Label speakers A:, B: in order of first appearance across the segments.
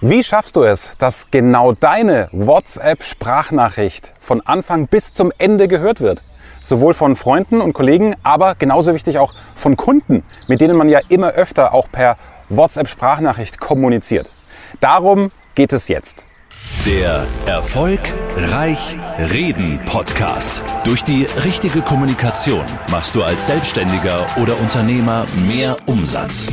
A: Wie schaffst du es, dass genau deine WhatsApp-Sprachnachricht von Anfang bis zum Ende gehört wird? Sowohl von Freunden und Kollegen, aber genauso wichtig auch von Kunden, mit denen man ja immer öfter auch per WhatsApp-Sprachnachricht kommuniziert. Darum geht es jetzt.
B: Der Erfolg Reich Reden Podcast. Durch die richtige Kommunikation machst du als Selbstständiger oder Unternehmer mehr Umsatz.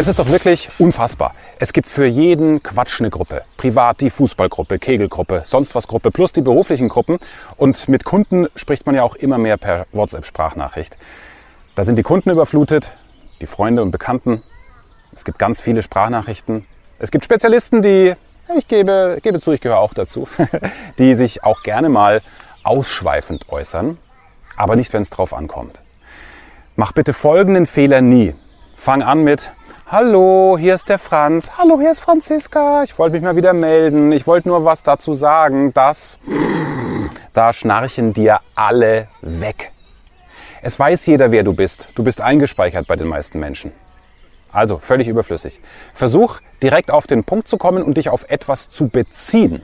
A: Es ist doch wirklich unfassbar. Es gibt für jeden Quatsch eine Gruppe. Privat die Fußballgruppe, Kegelgruppe, sonst was Gruppe, plus die beruflichen Gruppen. Und mit Kunden spricht man ja auch immer mehr per WhatsApp-Sprachnachricht. Da sind die Kunden überflutet, die Freunde und Bekannten. Es gibt ganz viele Sprachnachrichten. Es gibt Spezialisten, die, ich gebe, gebe zu, ich gehöre auch dazu, die sich auch gerne mal ausschweifend äußern, aber nicht, wenn es drauf ankommt. Mach bitte folgenden Fehler nie. Fang an mit, Hallo, hier ist der Franz. Hallo, hier ist Franziska. Ich wollte mich mal wieder melden. Ich wollte nur was dazu sagen, dass da schnarchen dir alle weg. Es weiß jeder, wer du bist. Du bist eingespeichert bei den meisten Menschen. Also völlig überflüssig. Versuch direkt auf den Punkt zu kommen und dich auf etwas zu beziehen,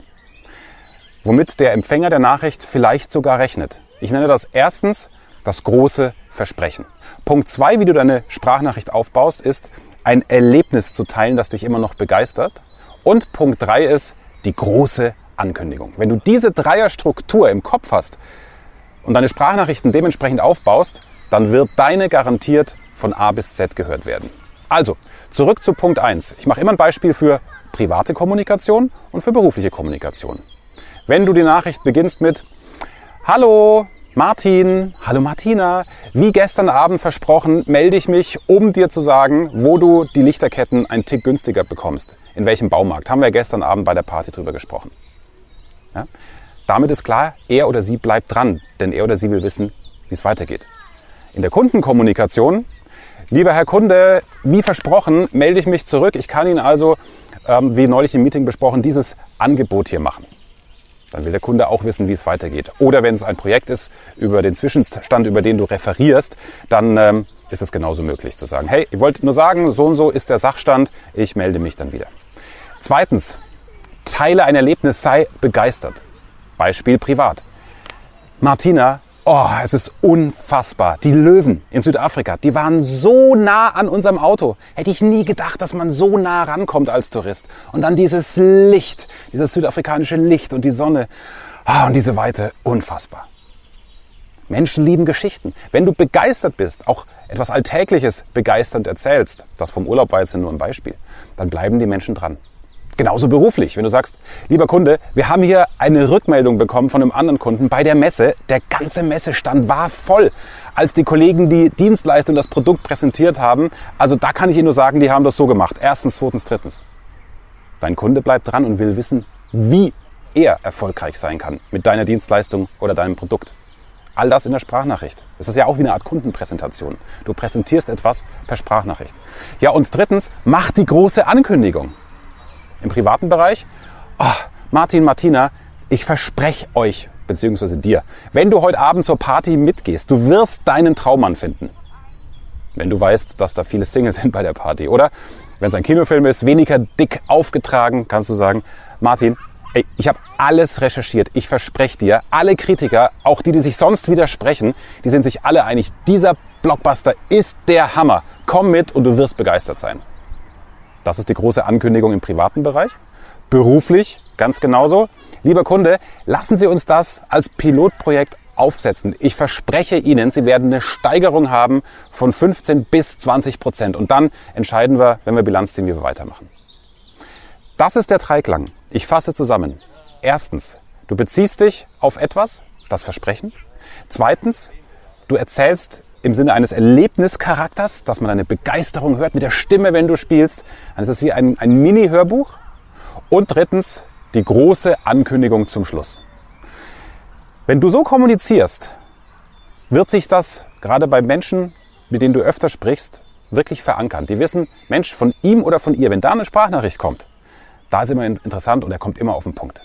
A: womit der Empfänger der Nachricht vielleicht sogar rechnet. Ich nenne das erstens das große Versprechen. Punkt zwei, wie du deine Sprachnachricht aufbaust, ist, ein Erlebnis zu teilen, das dich immer noch begeistert. Und Punkt drei ist die große Ankündigung. Wenn du diese Dreierstruktur im Kopf hast und deine Sprachnachrichten dementsprechend aufbaust, dann wird deine garantiert von A bis Z gehört werden. Also, zurück zu Punkt eins. Ich mache immer ein Beispiel für private Kommunikation und für berufliche Kommunikation. Wenn du die Nachricht beginnst mit Hallo, Martin, hallo Martina, wie gestern Abend versprochen, melde ich mich, um dir zu sagen, wo du die Lichterketten ein Tick günstiger bekommst. In welchem Baumarkt. Haben wir gestern Abend bei der Party drüber gesprochen. Ja? Damit ist klar, er oder sie bleibt dran, denn er oder sie will wissen, wie es weitergeht. In der Kundenkommunikation, lieber Herr Kunde, wie versprochen, melde ich mich zurück. Ich kann Ihnen also, ähm, wie neulich im Meeting besprochen, dieses Angebot hier machen. Dann will der Kunde auch wissen, wie es weitergeht. Oder wenn es ein Projekt ist über den Zwischenstand, über den du referierst, dann ähm, ist es genauso möglich zu sagen, hey, ich wollte nur sagen, so und so ist der Sachstand, ich melde mich dann wieder. Zweitens, teile ein Erlebnis, sei begeistert. Beispiel privat. Martina Oh, es ist unfassbar. Die Löwen in Südafrika, die waren so nah an unserem Auto. Hätte ich nie gedacht, dass man so nah rankommt als Tourist. Und dann dieses Licht, dieses südafrikanische Licht und die Sonne. Ah, und diese Weite, unfassbar. Menschen lieben Geschichten. Wenn du begeistert bist, auch etwas Alltägliches begeisternd erzählst, das vom Urlaub war jetzt nur ein Beispiel, dann bleiben die Menschen dran. Genauso beruflich, wenn du sagst, lieber Kunde, wir haben hier eine Rückmeldung bekommen von einem anderen Kunden bei der Messe. Der ganze Messestand war voll, als die Kollegen die Dienstleistung, das Produkt präsentiert haben. Also da kann ich Ihnen nur sagen, die haben das so gemacht. Erstens, zweitens, drittens. Dein Kunde bleibt dran und will wissen, wie er erfolgreich sein kann mit deiner Dienstleistung oder deinem Produkt. All das in der Sprachnachricht. Das ist ja auch wie eine Art Kundenpräsentation. Du präsentierst etwas per Sprachnachricht. Ja, und drittens, mach die große Ankündigung im privaten Bereich. Oh, Martin, Martina, ich verspreche euch, beziehungsweise dir, wenn du heute Abend zur Party mitgehst, du wirst deinen Traummann finden. Wenn du weißt, dass da viele Singles sind bei der Party. Oder wenn es ein Kinofilm ist, weniger dick aufgetragen, kannst du sagen, Martin, ey, ich habe alles recherchiert. Ich verspreche dir, alle Kritiker, auch die, die sich sonst widersprechen, die sind sich alle einig, dieser Blockbuster ist der Hammer. Komm mit und du wirst begeistert sein. Das ist die große Ankündigung im privaten Bereich. Beruflich ganz genauso. Lieber Kunde, lassen Sie uns das als Pilotprojekt aufsetzen. Ich verspreche Ihnen, Sie werden eine Steigerung haben von 15 bis 20 Prozent. Und dann entscheiden wir, wenn wir Bilanz ziehen, wie wir weitermachen. Das ist der Dreiklang. Ich fasse zusammen. Erstens, du beziehst dich auf etwas, das Versprechen. Zweitens, du erzählst im Sinne eines Erlebnischarakters, dass man eine Begeisterung hört mit der Stimme, wenn du spielst. Dann ist es wie ein, ein Mini-Hörbuch. Und drittens die große Ankündigung zum Schluss. Wenn du so kommunizierst, wird sich das gerade bei Menschen, mit denen du öfter sprichst, wirklich verankern. Die wissen, Mensch, von ihm oder von ihr, wenn da eine Sprachnachricht kommt, da ist immer interessant und er kommt immer auf den Punkt.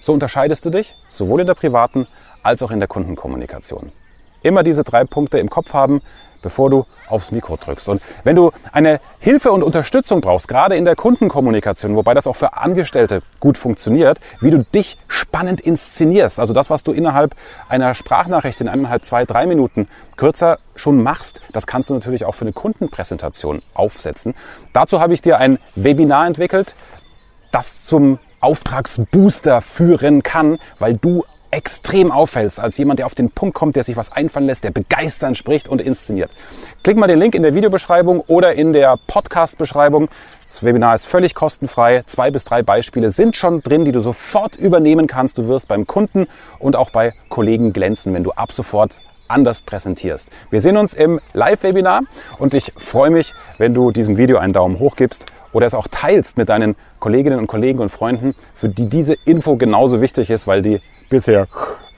A: So unterscheidest du dich, sowohl in der privaten als auch in der Kundenkommunikation. Immer diese drei Punkte im Kopf haben, bevor du aufs Mikro drückst. Und wenn du eine Hilfe und Unterstützung brauchst, gerade in der Kundenkommunikation, wobei das auch für Angestellte gut funktioniert, wie du dich spannend inszenierst, also das, was du innerhalb einer Sprachnachricht in eineinhalb, zwei, drei Minuten kürzer schon machst, das kannst du natürlich auch für eine Kundenpräsentation aufsetzen. Dazu habe ich dir ein Webinar entwickelt, das zum Auftragsbooster führen kann, weil du extrem auffällst als jemand, der auf den Punkt kommt, der sich was einfallen lässt, der begeistern spricht und inszeniert. Klick mal den Link in der Videobeschreibung oder in der Podcast-Beschreibung. Das Webinar ist völlig kostenfrei. Zwei bis drei Beispiele sind schon drin, die du sofort übernehmen kannst. Du wirst beim Kunden und auch bei Kollegen glänzen, wenn du ab sofort anders präsentierst. Wir sehen uns im Live-Webinar und ich freue mich, wenn du diesem Video einen Daumen hoch gibst oder es auch teilst mit deinen Kolleginnen und Kollegen und Freunden, für die diese Info genauso wichtig ist, weil die bisher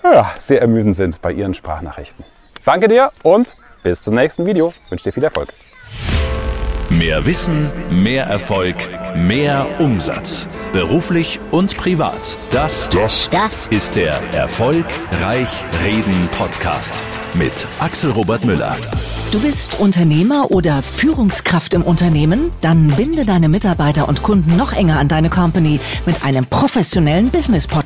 A: ja, sehr ermüdend sind bei ihren Sprachnachrichten. Danke dir und bis zum nächsten Video. Ich wünsche dir viel Erfolg.
B: Mehr Wissen, mehr Erfolg, mehr Umsatz. Beruflich und privat. Das, das, das ist der Erfolgreich Reden Podcast mit Axel Robert Müller.
C: Du bist Unternehmer oder Führungskraft im Unternehmen? Dann binde deine Mitarbeiter und Kunden noch enger an deine Company mit einem professionellen Business